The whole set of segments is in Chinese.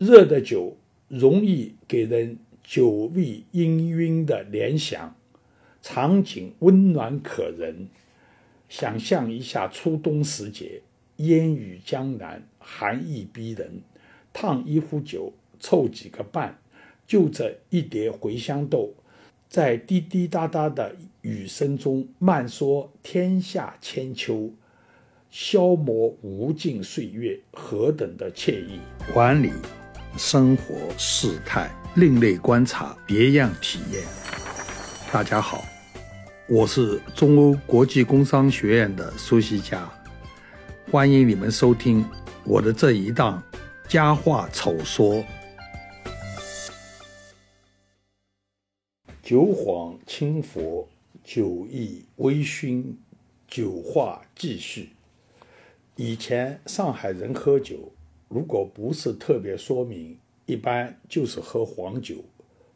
热的酒容易给人酒味氤氲的联想，场景温暖可人。想象一下初冬时节，烟雨江南，寒意逼人，烫一壶酒，凑几个伴，就着一碟茴香豆，在滴滴答答的雨声中慢说天下千秋，消磨无尽岁月，何等的惬意！管理生活事态，另类观察，别样体验。大家好。我是中欧国际工商学院的苏西佳，欢迎你们收听我的这一档《佳话丑说》。酒晃清佛，酒意微醺，酒话继续。以前上海人喝酒，如果不是特别说明，一般就是喝黄酒，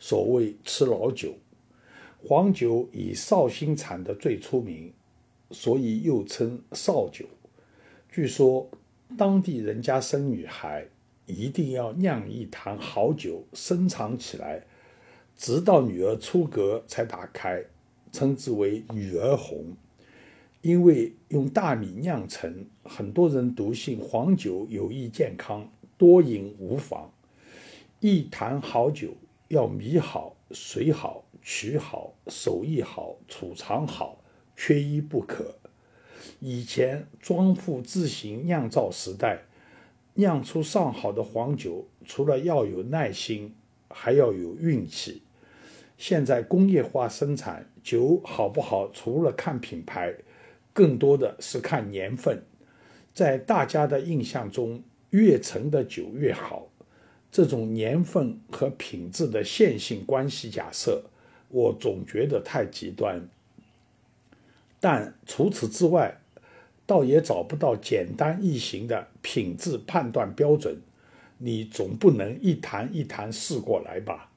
所谓吃老酒。黄酒以绍兴产的最出名，所以又称绍酒。据说当地人家生女孩一定要酿一坛好酒深藏起来，直到女儿出阁才打开，称之为“女儿红”。因为用大米酿成，很多人笃信黄酒有益健康，多饮无妨。一坛好酒要米好、水好。取好，手艺好，储藏好，缺一不可。以前庄户自行酿造时代，酿出上好的黄酒，除了要有耐心，还要有运气。现在工业化生产，酒好不好，除了看品牌，更多的是看年份。在大家的印象中，越陈的酒越好。这种年份和品质的线性关系假设。我总觉得太极端，但除此之外，倒也找不到简单易行的品质判断标准。你总不能一坛一坛试过来吧？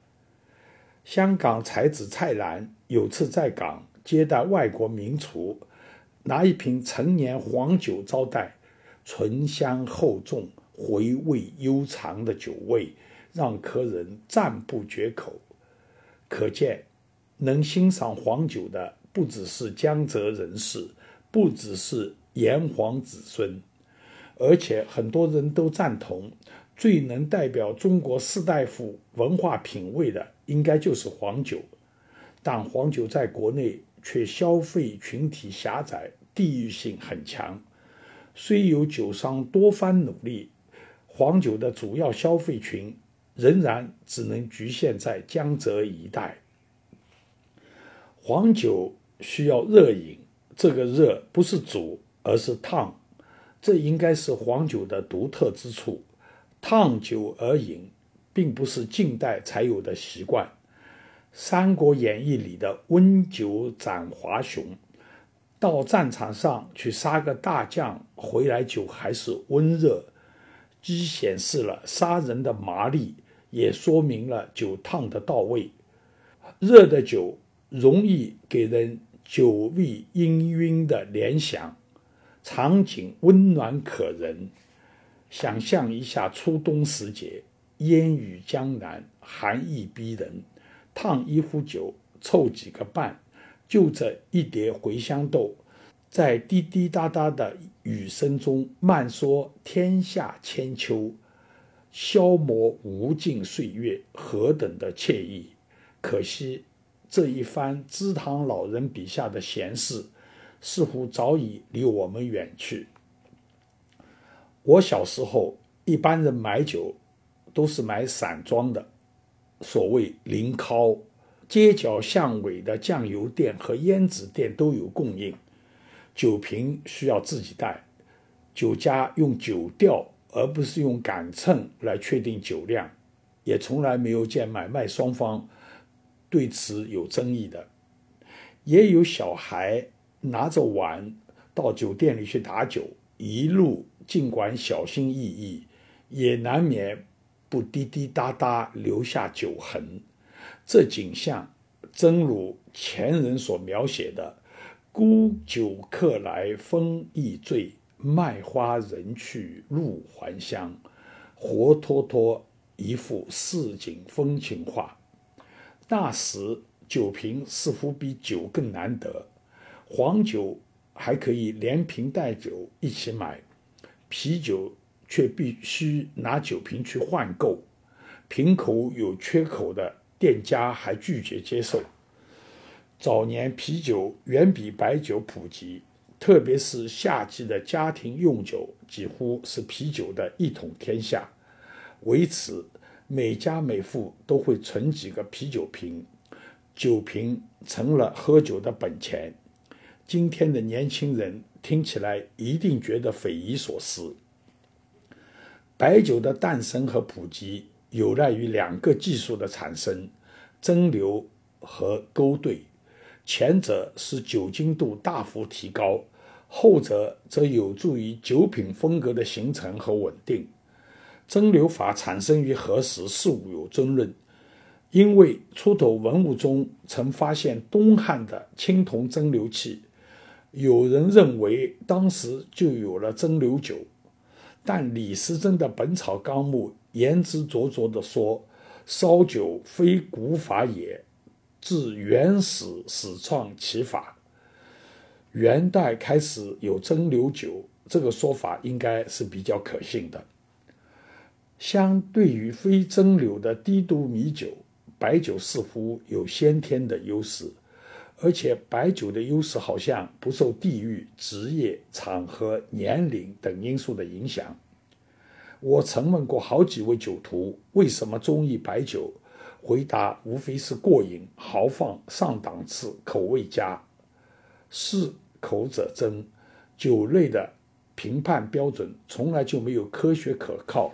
香港才子蔡澜有次在港接待外国名厨，拿一瓶陈年黄酒招待，醇香厚重、回味悠长的酒味，让客人赞不绝口。可见。能欣赏黄酒的不只是江浙人士，不只是炎黄子孙，而且很多人都赞同，最能代表中国士大夫文化品味的，应该就是黄酒。但黄酒在国内却消费群体狭窄，地域性很强。虽有酒商多番努力，黄酒的主要消费群仍然只能局限在江浙一带。黄酒需要热饮，这个热不是煮，而是烫，这应该是黄酒的独特之处。烫酒而饮，并不是近代才有的习惯。《三国演义》里的温酒斩华雄，到战场上去杀个大将，回来酒还是温热，既显示了杀人的麻利，也说明了酒烫的到位。热的酒。容易给人酒味氤氲的联想，场景温暖可人。想象一下初冬时节，烟雨江南，寒意逼人，烫一壶酒，凑几个伴，就着一碟茴香豆，在滴滴答答的雨声中慢说天下千秋，消磨无尽岁月，何等的惬意！可惜。这一番芝堂老人笔下的闲事，似乎早已离我们远去。我小时候，一般人买酒都是买散装的，所谓零拷，街角巷尾的酱油店和胭脂店都有供应。酒瓶需要自己带，酒家用酒吊而不是用杆秤来确定酒量，也从来没有见买卖双方。对此有争议的，也有小孩拿着碗到酒店里去打酒，一路尽管小心翼翼，也难免不滴滴答答留下酒痕。这景象真如前人所描写的“沽酒客来风亦醉，卖花人去路还乡”，活脱脱一幅市井风情画。那时酒瓶似乎比酒更难得，黄酒还可以连瓶带酒一起买，啤酒却必须拿酒瓶去换购，瓶口有缺口的店家还拒绝接受。早年啤酒远比白酒普及，特别是夏季的家庭用酒，几乎是啤酒的一统天下。为此，每家每户都会存几个啤酒瓶，酒瓶成了喝酒的本钱。今天的年轻人听起来一定觉得匪夷所思。白酒的诞生和普及有赖于两个技术的产生：蒸馏和勾兑。前者使酒精度大幅提高，后者则有助于酒品风格的形成和稳定。蒸馏法产生于何时，事物有争论。因为出土文物中曾发现东汉的青铜蒸馏器，有人认为当时就有了蒸馏酒。但李时珍的《本草纲目》言之凿凿地说：“烧酒非古法也，自原始始创其法。”元代开始有蒸馏酒，这个说法应该是比较可信的。相对于非蒸馏的低度米酒，白酒似乎有先天的优势，而且白酒的优势好像不受地域、职业、场合、年龄等因素的影响。我曾问过好几位酒徒为什么中意白酒，回答无非是过瘾、豪放、上档次、口味佳。适口者珍，酒类的评判标准从来就没有科学可靠。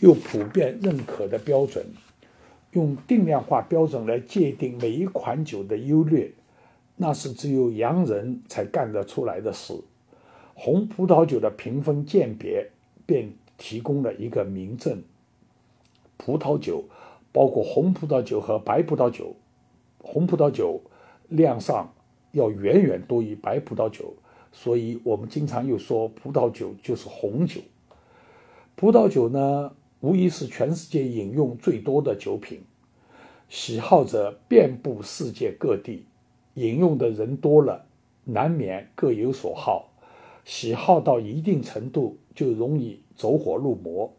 又普遍认可的标准，用定量化标准来界定每一款酒的优劣，那是只有洋人才干得出来的事。红葡萄酒的评分鉴别便提供了一个明证：葡萄酒包括红葡萄酒和白葡萄酒，红葡萄酒量上要远远多于白葡萄酒，所以我们经常又说葡萄酒就是红酒。葡萄酒呢？无疑是全世界饮用最多的酒品，喜好者遍布世界各地，饮用的人多了，难免各有所好。喜好到一定程度，就容易走火入魔。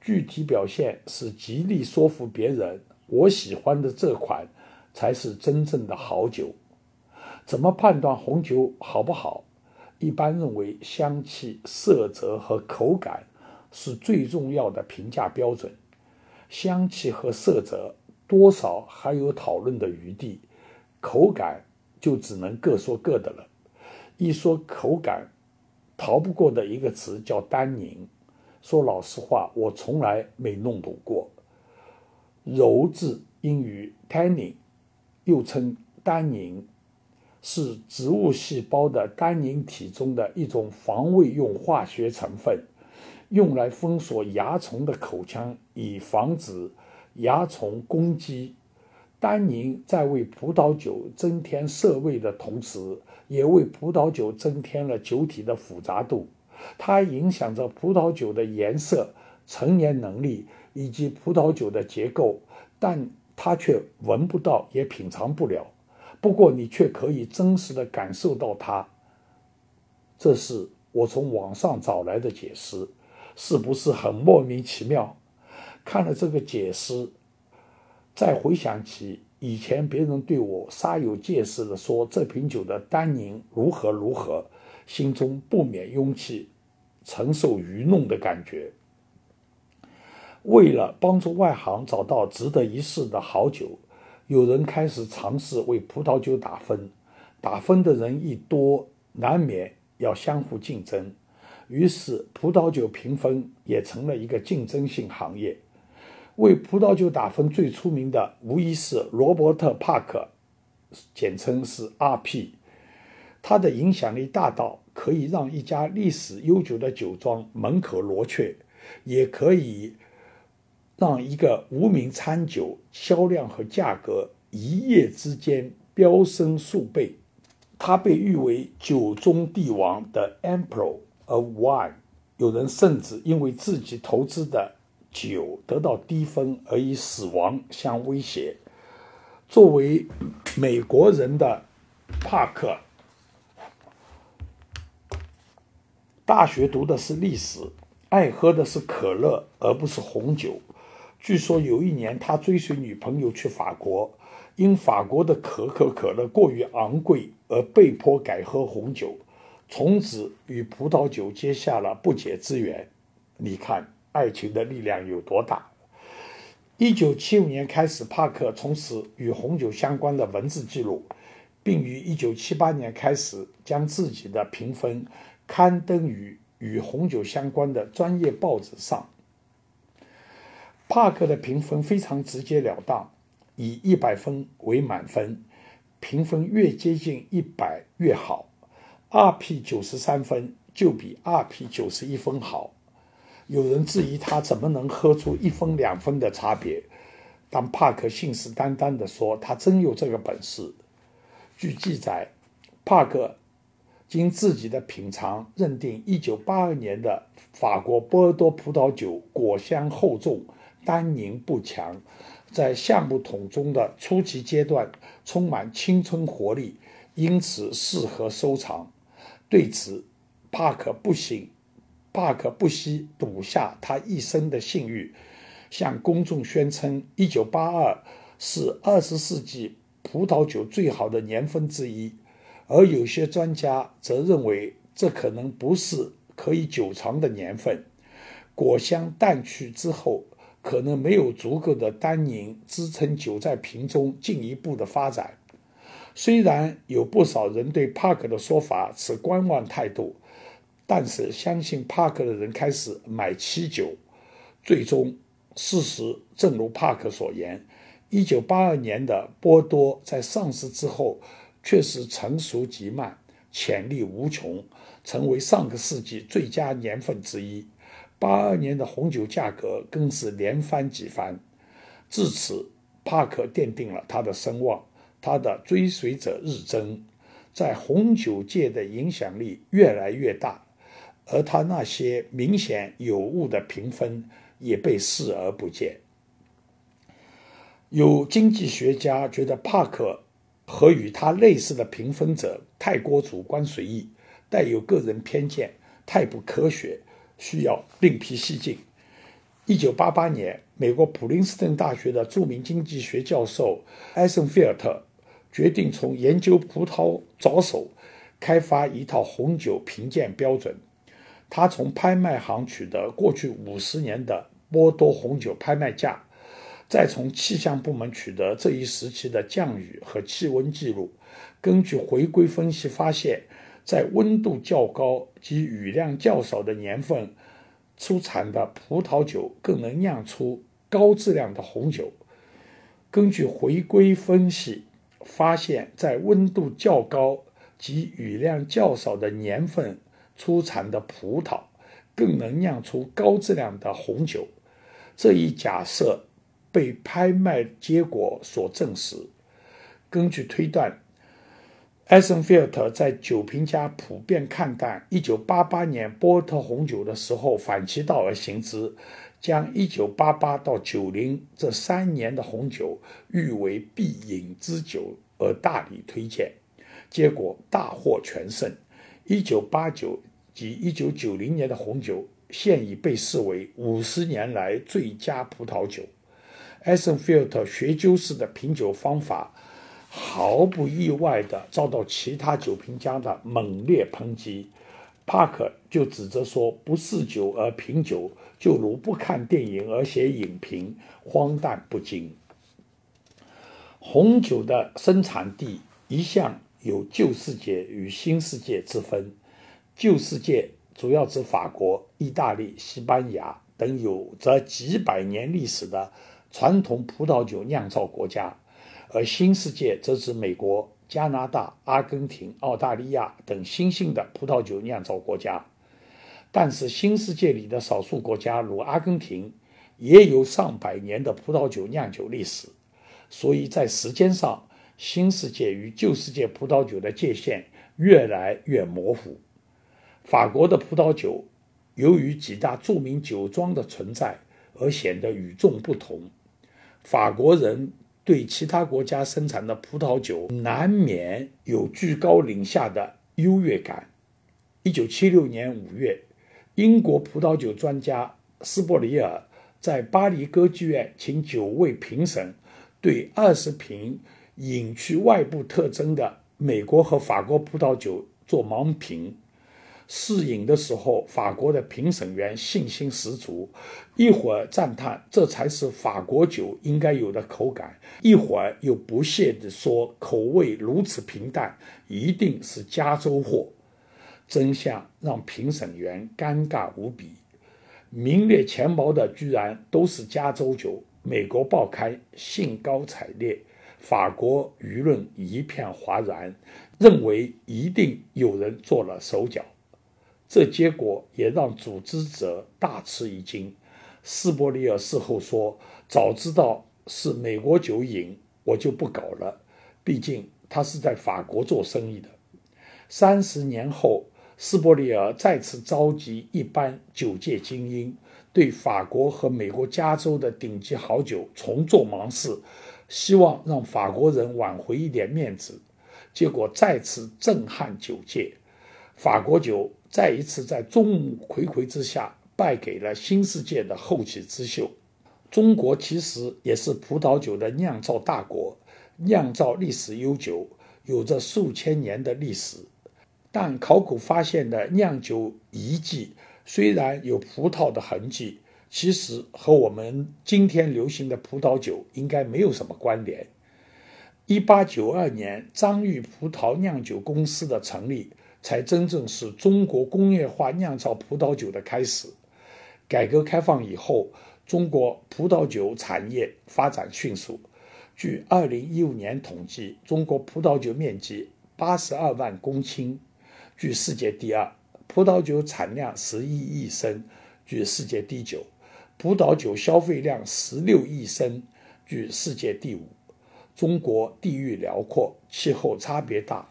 具体表现是极力说服别人：“我喜欢的这款才是真正的好酒。”怎么判断红酒好不好？一般认为香气、色泽和口感。是最重要的评价标准，香气和色泽多少还有讨论的余地，口感就只能各说各的了。一说口感，逃不过的一个词叫单宁。说老实话，我从来没弄懂过。鞣字音于 tannin，又称单宁，是植物细胞的单宁体中的一种防卫用化学成分。用来封锁蚜虫的口腔，以防止蚜虫攻击。单宁在为葡萄酒增添涩味的同时，也为葡萄酒增添了酒体的复杂度。它影响着葡萄酒的颜色、陈年能力以及葡萄酒的结构，但它却闻不到，也品尝不了。不过，你却可以真实的感受到它。这是我从网上找来的解释。是不是很莫名其妙？看了这个解释，再回想起以前别人对我煞有介事的说这瓶酒的单宁如何如何，心中不免涌起 承受愚弄的感觉。为了帮助外行找到值得一试的好酒，有人开始尝试为葡萄酒打分。打分的人一多，难免要相互竞争。于是，葡萄酒评分也成了一个竞争性行业。为葡萄酒打分最出名的，无疑是罗伯特·帕克，简称是 R.P。他的影响力大到可以让一家历史悠久的酒庄门可罗雀，也可以让一个无名餐酒销量和价格一夜之间飙升数倍。他被誉为酒中帝王的 Emperor。of wine，有人甚至因为自己投资的酒得到低分而以死亡相威胁。作为美国人的帕克，大学读的是历史，爱喝的是可乐而不是红酒。据说有一年，他追随女朋友去法国，因法国的可口可乐过于昂贵而被迫改喝红酒，从此与葡萄酒结下了不解之缘。你看，爱情的力量有多大？一九七五年开始，帕克从事与红酒相关的文字记录，并于一九七八年开始将自己的评分刊登于与红酒相关的专业报纸上。帕克的评分非常直截了当，以一百分为满分，评分越接近一百越好。RP 九十三分就比 RP 九十一分好。有人质疑他怎么能喝出一分两分的差别，但帕克信誓旦旦地说他真有这个本事。据记载，帕克经自己的品尝认定，1982年的法国波尔多葡萄酒果香厚重，单宁不强，在橡木桶中的初期阶段充满青春活力，因此适合收藏。对此，帕克不行。帕克不惜赌下他一生的信誉，向公众宣称1982是20世纪葡萄酒最好的年份之一，而有些专家则认为这可能不是可以久藏的年份。果香淡去之后，可能没有足够的单宁支撑酒在瓶中进一步的发展。虽然有不少人对帕克的说法持观望态度。但是，相信帕克的人开始买七酒，最终，事实正如帕克所言，一九八二年的波多在上市之后，确实成熟极慢，潜力无穷，成为上个世纪最佳年份之一。八二年的红酒价格更是连翻几番，至此，帕克奠定了他的声望，他的追随者日增，在红酒界的影响力越来越大。而他那些明显有误的评分也被视而不见。有经济学家觉得帕克和与他类似的评分者太过主观随意，带有个人偏见，太不科学，需要另辟蹊径。一九八八年，美国普林斯顿大学的著名经济学教授艾森菲尔特决定从研究葡萄着手，开发一套红酒评鉴标准。他从拍卖行取得过去五十年的波多红酒拍卖价，再从气象部门取得这一时期的降雨和气温记录。根据回归分析发现，在温度较高及雨量较少的年份出产的葡萄酒更能酿出高质量的红酒。根据回归分析发现，在温度较高及雨量较少的年份。出产的葡萄更能酿出高质量的红酒，这一假设被拍卖结果所证实。根据推断，艾森菲尔特在酒评家普遍看淡1988年波特红酒的时候，反其道而行之，将1988到90这三年的红酒誉为必饮之酒而大力推荐，结果大获全胜。1989。及一九九零年的红酒现已被视为五十年来最佳葡萄酒。艾森菲尔特学究式的品酒方法，毫不意外地遭到其他酒评家的猛烈抨击。帕克就指责说：“不嗜酒而品酒，就如不看电影而写影评，荒诞不经。”红酒的生产地一向有旧世界与新世界之分。旧世界主要指法国、意大利、西班牙等有着几百年历史的传统葡萄酒酿造国家，而新世界则指美国、加拿大、阿根廷、澳大利亚等新兴的葡萄酒酿造国家。但是，新世界里的少数国家，如阿根廷，也有上百年的葡萄酒酿酒历史，所以在时间上，新世界与旧世界葡萄酒的界限越来越模糊。法国的葡萄酒，由于几大著名酒庄的存在，而显得与众不同。法国人对其他国家生产的葡萄酒难免有居高临下的优越感。一九七六年五月，英国葡萄酒专家斯伯里尔在巴黎歌剧院请九位评审对二十瓶隐去外部特征的美国和法国葡萄酒做盲评。试饮的时候，法国的评审员信心十足，一会儿赞叹这才是法国酒应该有的口感，一会儿又不屑地说口味如此平淡，一定是加州货。真相让评审员尴尬无比，名列前茅的居然都是加州酒。美国报刊兴高采烈，法国舆论一片哗然，认为一定有人做了手脚。这结果也让组织者大吃一惊。斯伯里尔事后说：“早知道是美国酒瘾，我就不搞了。毕竟他是在法国做生意的。”三十年后，斯伯里尔再次召集一班酒界精英，对法国和美国加州的顶级好酒重做盲试，希望让法国人挽回一点面子。结果再次震撼酒界，法国酒。再一次在众目睽睽之下败给了新世界的后起之秀。中国其实也是葡萄酒的酿造大国，酿造历史悠久，有着数千年的历史。但考古发现的酿酒遗迹虽然有葡萄的痕迹，其实和我们今天流行的葡萄酒应该没有什么关联。一八九二年，张裕葡萄酿酒公司的成立。才真正是中国工业化酿造葡萄酒的开始。改革开放以后，中国葡萄酒产业发展迅速。据2015年统计，中国葡萄酒面积82万公顷，居世界第二；葡萄酒产量11亿升，居世界第九；葡萄酒消费量16亿升，居世界第五。中国地域辽阔，气候差别大。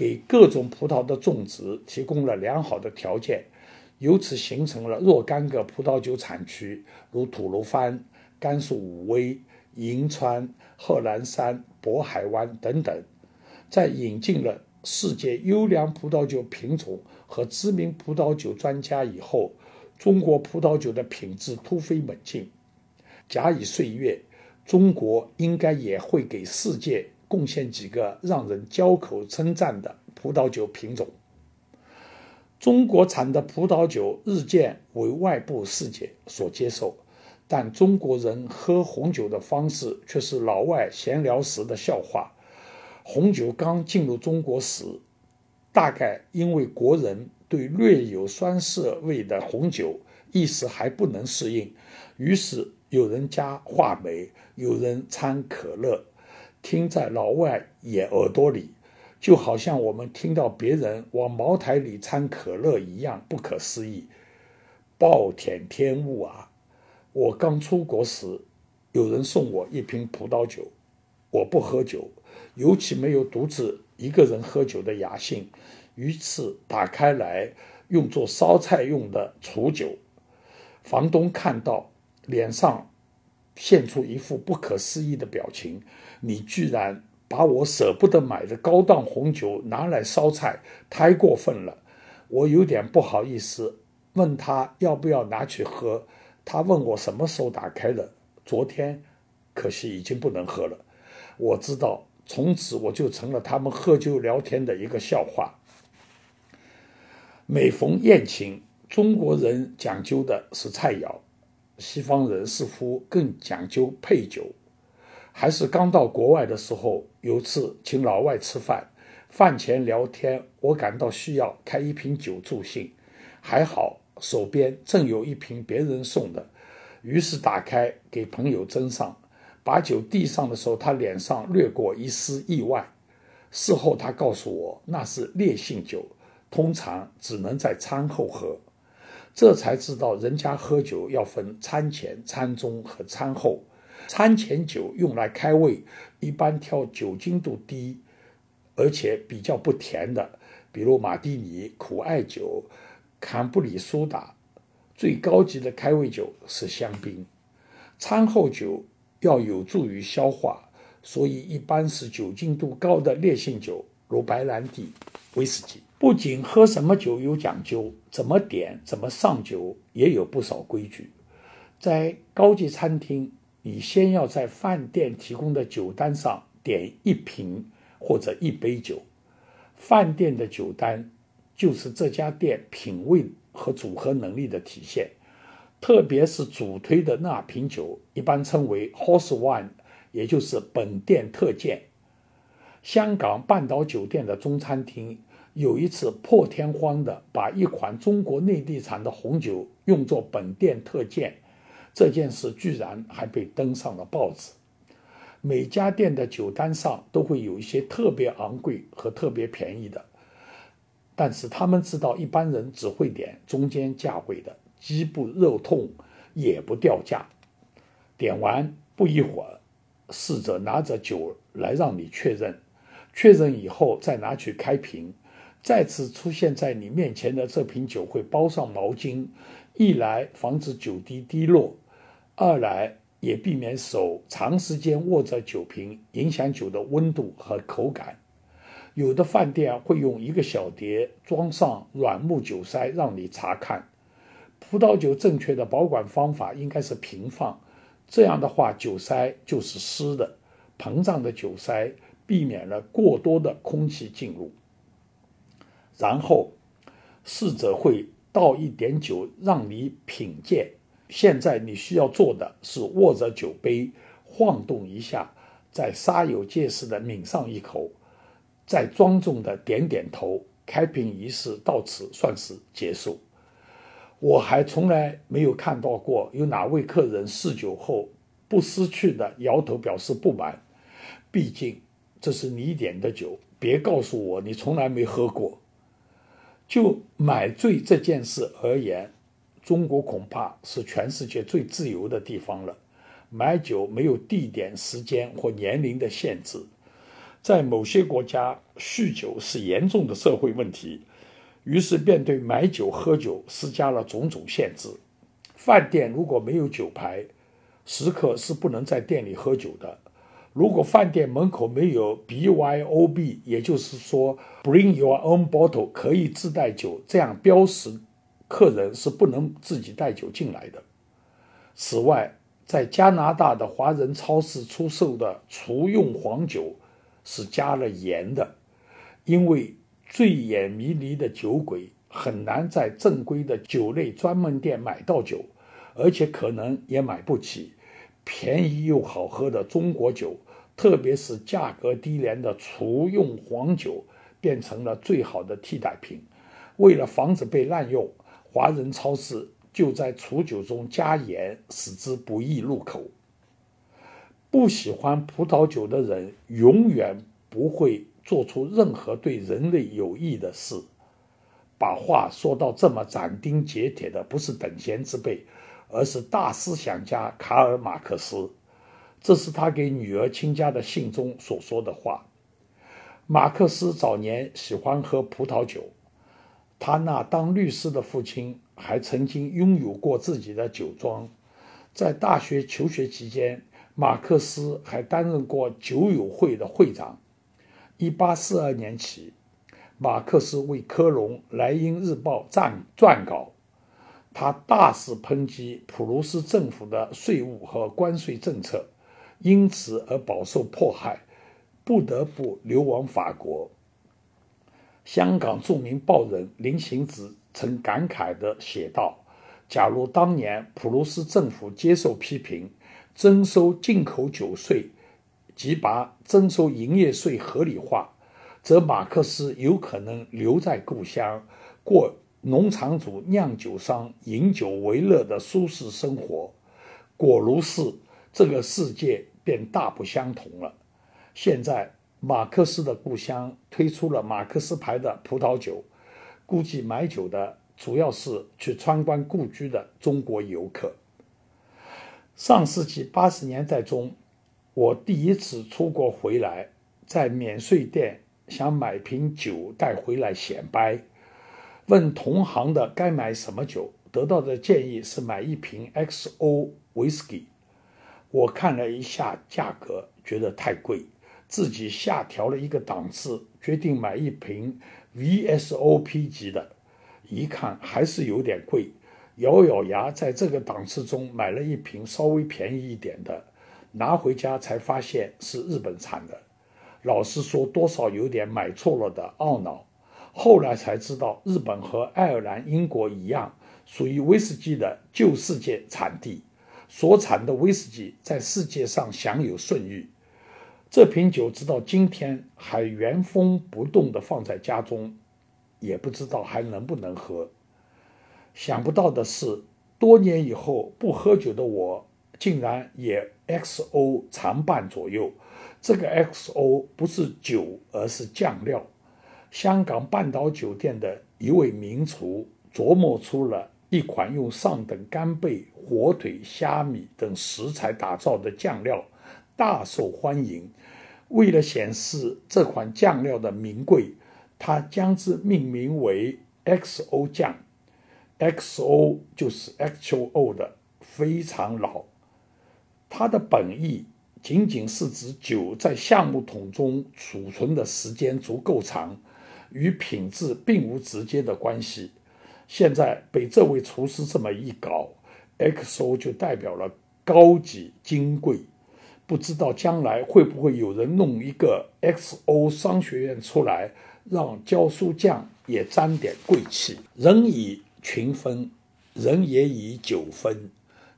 给各种葡萄的种植提供了良好的条件，由此形成了若干个葡萄酒产区，如吐鲁番、甘肃武威、银川、贺兰山、渤海湾等等。在引进了世界优良葡萄酒品种和知名葡萄酒专家以后，中国葡萄酒的品质突飞猛进。假以岁月，中国应该也会给世界。贡献几个让人交口称赞的葡萄酒品种。中国产的葡萄酒日渐为外部世界所接受，但中国人喝红酒的方式却是老外闲聊时的笑话。红酒刚进入中国时，大概因为国人对略有酸涩味的红酒一时还不能适应，于是有人加话梅，有人掺可乐。听在老外也耳朵里，就好像我们听到别人往茅台里掺可乐一样不可思议。暴殄天物啊！我刚出国时，有人送我一瓶葡萄酒，我不喝酒，尤其没有独自一个人喝酒的雅兴，于是打开来用作烧菜用的储酒。房东看到，脸上。现出一副不可思议的表情，你居然把我舍不得买的高档红酒拿来烧菜，太过分了！我有点不好意思，问他要不要拿去喝。他问我什么时候打开的，昨天，可惜已经不能喝了。我知道，从此我就成了他们喝酒聊天的一个笑话。每逢宴请，中国人讲究的是菜肴。西方人似乎更讲究配酒。还是刚到国外的时候，有次请老外吃饭，饭前聊天，我感到需要开一瓶酒助兴，还好手边正有一瓶别人送的，于是打开给朋友斟上。把酒递上的时候，他脸上掠过一丝意外。事后他告诉我，那是烈性酒，通常只能在餐后喝。这才知道，人家喝酒要分餐前、餐中和餐后。餐前酒用来开胃，一般挑酒精度低，而且比较不甜的，比如马蒂尼、苦艾酒、坎布里苏打。最高级的开胃酒是香槟。餐后酒要有助于消化，所以一般是酒精度高的烈性酒，如白兰地、威士忌。不仅喝什么酒有讲究，怎么点、怎么上酒也有不少规矩。在高级餐厅，你先要在饭店提供的酒单上点一瓶或者一杯酒。饭店的酒单就是这家店品味和组合能力的体现。特别是主推的那瓶酒，一般称为 House Wine，也就是本店特荐。香港半岛酒店的中餐厅有一次破天荒的把一款中国内地产的红酒用作本店特荐，这件事居然还被登上了报纸。每家店的酒单上都会有一些特别昂贵和特别便宜的，但是他们知道一般人只会点中间价位的。既不肉痛，也不掉价。点完不一会儿，侍者拿着酒来让你确认，确认以后再拿去开瓶。再次出现在你面前的这瓶酒会包上毛巾，一来防止酒滴滴落，二来也避免手长时间握着酒瓶，影响酒的温度和口感。有的饭店会用一个小碟装上软木酒塞让你查看。葡萄酒正确的保管方法应该是平放，这样的话酒塞就是湿的，膨胀的酒塞避免了过多的空气进入。然后侍者会倒一点酒让你品鉴。现在你需要做的是握着酒杯晃动一下，再煞有介事的抿上一口，再庄重的点点头。开瓶仪式到此算是结束。我还从来没有看到过有哪位客人试酒后不识趣的摇头表示不满。毕竟这是你点的酒，别告诉我你从来没喝过。就买醉这件事而言，中国恐怕是全世界最自由的地方了。买酒没有地点、时间或年龄的限制，在某些国家，酗酒是严重的社会问题。于是便对买酒喝酒施加了种种限制。饭店如果没有酒牌，食客是不能在店里喝酒的。如果饭店门口没有 BYOB，也就是说 Bring Your Own Bottle，可以自带酒这样标识，客人是不能自己带酒进来的。此外，在加拿大的华人超市出售的厨用黄酒是加了盐的，因为。醉眼迷离的酒鬼很难在正规的酒类专门店买到酒，而且可能也买不起便宜又好喝的中国酒，特别是价格低廉的厨用黄酒，变成了最好的替代品。为了防止被滥用，华人超市就在楚酒中加盐，使之不易入口。不喜欢葡萄酒的人永远不会。做出任何对人类有益的事，把话说到这么斩钉截铁的，不是等闲之辈，而是大思想家卡尔马克思。这是他给女儿亲家的信中所说的话。马克思早年喜欢喝葡萄酒，他那当律师的父亲还曾经拥有过自己的酒庄。在大学求学期间，马克思还担任过酒友会的会长。一八四二年起，马克思为科隆《莱茵日报》撰撰稿，他大肆抨击普鲁士政府的税务和关税政策，因此而饱受迫害，不得不流亡法国。香港著名报人林行止曾感慨地写道：“假如当年普鲁士政府接受批评，征收进口酒税。”即把征收营业税合理化，则马克思有可能留在故乡，过农场主、酿酒商饮酒为乐的舒适生活。果如是，这个世界便大不相同了。现在，马克思的故乡推出了马克思牌的葡萄酒，估计买酒的主要是去参观故居的中国游客。上世纪八十年代中。我第一次出国回来，在免税店想买瓶酒带回来显摆，问同行的该买什么酒，得到的建议是买一瓶 XO Whisky。我看了一下价格，觉得太贵，自己下调了一个档次，决定买一瓶 VSOP 级的。一看还是有点贵，咬咬牙在这个档次中买了一瓶稍微便宜一点的，拿回家才发现是日本产的。老实说，多少有点买错了的懊恼。后来才知道，日本和爱尔兰、英国一样，属于威士忌的旧世界产地，所产的威士忌在世界上享有盛誉。这瓶酒直到今天还原封不动地放在家中，也不知道还能不能喝。想不到的是，多年以后不喝酒的我，竟然也 XO 常伴左右。这个 XO 不是酒，而是酱料。香港半岛酒店的一位名厨琢磨出了一款用上等干贝、火腿、虾米等食材打造的酱料，大受欢迎。为了显示这款酱料的名贵，他将之命名为 XO 酱。XO 就是 H2O 的，非常老。它的本意仅仅是指酒在橡木桶中储存的时间足够长。与品质并无直接的关系。现在被这位厨师这么一搞，XO 就代表了高级金贵。不知道将来会不会有人弄一个 XO 商学院出来，让教书匠也沾点贵气。人以群分，人也以酒分。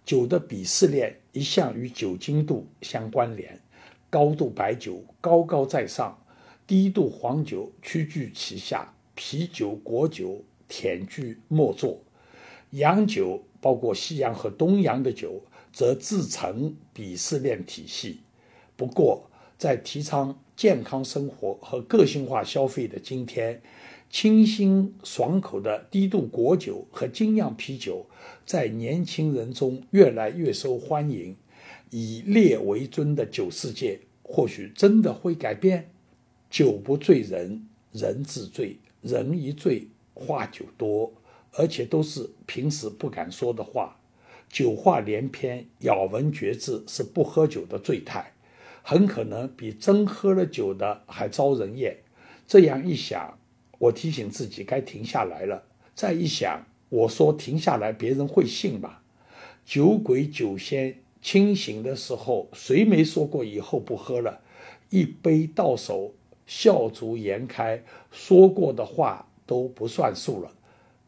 酒的鄙视链一向与酒精度相关联，高度白酒高高在上。低度黄酒屈居其下，啤酒、果酒忝居末座。洋酒，包括西洋和东洋的酒，则自成鄙视链体系。不过，在提倡健康生活和个性化消费的今天，清新爽口的低度果酒和精酿啤酒在年轻人中越来越受欢迎。以烈为尊的酒世界，或许真的会改变。酒不醉人，人自醉。人一醉，话就多，而且都是平时不敢说的话。酒话连篇，咬文嚼字是不喝酒的醉态，很可能比真喝了酒的还招人厌。这样一想，我提醒自己该停下来了。再一想，我说停下来，别人会信吗？酒鬼酒仙清醒的时候，谁没说过以后不喝了？一杯到手。笑逐颜开，说过的话都不算数了。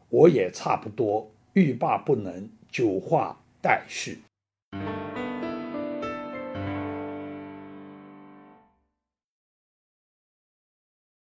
我也差不多欲罢不能，久话待续。